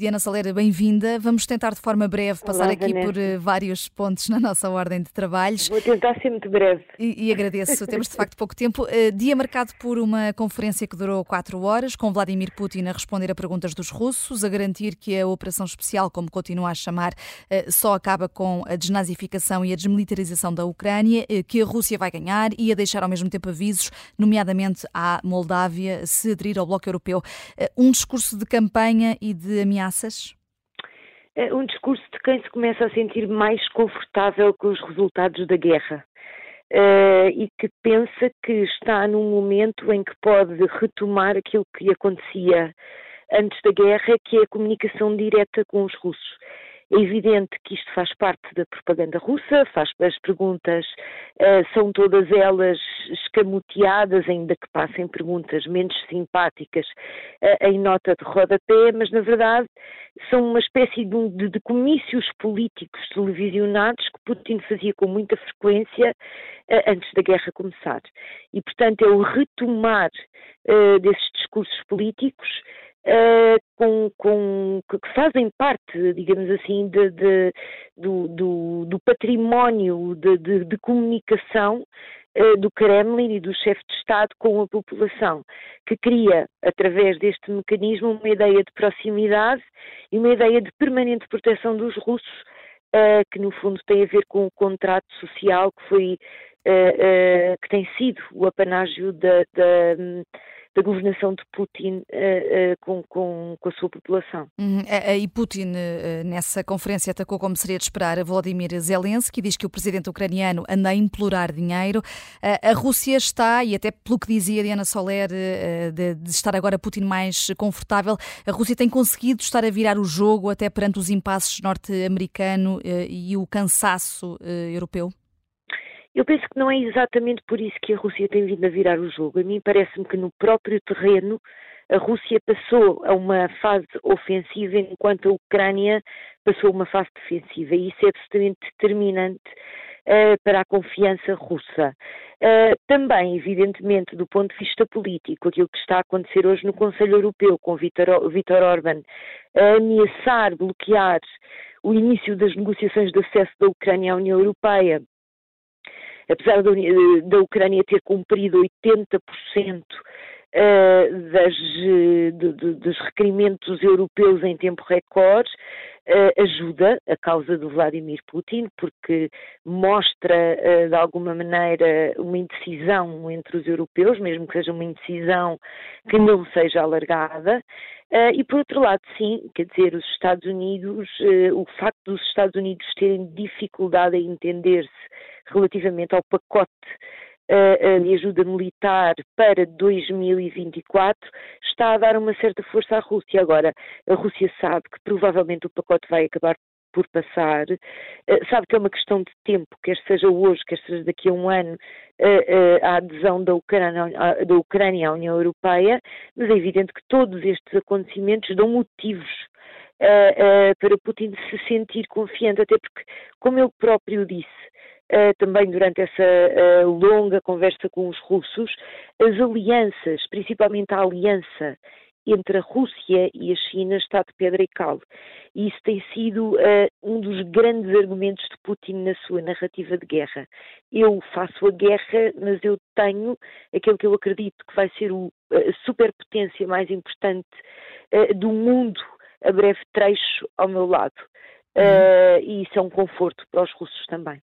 Diana Salera, bem-vinda. Vamos tentar de forma breve passar Olá, aqui Vanessa. por uh, vários pontos na nossa ordem de trabalhos. Vou tentar ser muito breve. E, e agradeço, temos de facto pouco tempo. Uh, dia marcado por uma conferência que durou quatro horas, com Vladimir Putin a responder a perguntas dos russos, a garantir que a operação especial, como continua a chamar, uh, só acaba com a desnazificação e a desmilitarização da Ucrânia, que a Rússia vai ganhar e a deixar ao mesmo tempo avisos, nomeadamente à Moldávia, se aderir ao Bloco Europeu. Um discurso de campanha e de ameaças? É um discurso de quem se começa a sentir mais confortável com os resultados da guerra uh, e que pensa que está num momento em que pode retomar aquilo que acontecia antes da guerra, que é a comunicação direta com os russos. É evidente que isto faz parte da propaganda russa, faz, as perguntas uh, são todas elas escamoteadas, ainda que passem perguntas menos simpáticas uh, em nota de rodapé, mas na verdade são uma espécie de, de, de, comícios políticos televisionados que Putin fazia com muita frequência uh, antes da guerra começar. E, portanto, é o retomar desses discursos políticos Uh, com, com, que fazem parte, digamos assim, de, de, do, do, do, património de, de comunicação uh, do Kremlin e do chefe de Estado com a população, que cria, através deste mecanismo, uma ideia de proximidade e uma ideia de permanente proteção dos russos, uh, que no fundo tem a ver com o contrato social que foi, que tem sido o apanágio da, da da governação de Putin uh, uh, com, com, com, a sua população. Uhum. E Putin, nessa conferência, atacou, como seria de esperar, a Vladimir Zelensky, diz que o presidente ucraniano anda a implorar dinheiro. a Rússia está, e até pelo que dizia Diana Soler, de, de, estar agora Putin mais confortável, a Rússia tem conseguido estar a virar o jogo até perante os impasses norte-americano e o cansaço europeu? Eu penso que não é exatamente por isso que a Rússia tem vindo a virar o jogo. A mim parece-me que no próprio terreno a Rússia passou a uma fase ofensiva enquanto a Ucrânia passou a uma fase defensiva e isso é absolutamente determinante uh, para a confiança russa. Uh, também, evidentemente, do ponto de vista político, aquilo que está a acontecer hoje no Conselho Europeu com Vítor Orban a ameaçar bloquear o início das negociações de acesso da Ucrânia à União Europeia apesar da, da Ucrânia ter cumprido 80% Uh, das, de, dos requerimentos europeus em tempo recorde, uh, ajuda a causa do Vladimir Putin, porque mostra, de alguma maneira, uma indecisão entre os europeus, mesmo que seja uma indecisão que não seja alargada. E, por outro lado, sim, quer dizer, os Estados Unidos, o facto dos Estados Unidos terem dificuldade em entender-se relativamente ao pacote de ajuda militar para 2024 está a dar uma certa força à Rússia. Agora, a Rússia sabe que provavelmente o pacote vai acabar por passar, sabe que é uma questão de tempo, quer seja hoje, quer seja daqui a um ano, a adesão da Ucrânia, da Ucrânia à União Europeia, mas é evidente que todos estes acontecimentos dão motivos para Putin se sentir confiante, até porque, como ele próprio disse, Uh, também durante essa uh, longa conversa com os russos, as alianças, principalmente a aliança entre a Rússia e a China, está de pedra e cal. E isso tem sido uh, um dos grandes argumentos de Putin na sua narrativa de guerra. Eu faço a guerra, mas eu tenho aquilo que eu acredito que vai ser o, a superpotência mais importante do mundo a breve trecho ao meu lado. Uhum. e isso é um conforto para os russos também.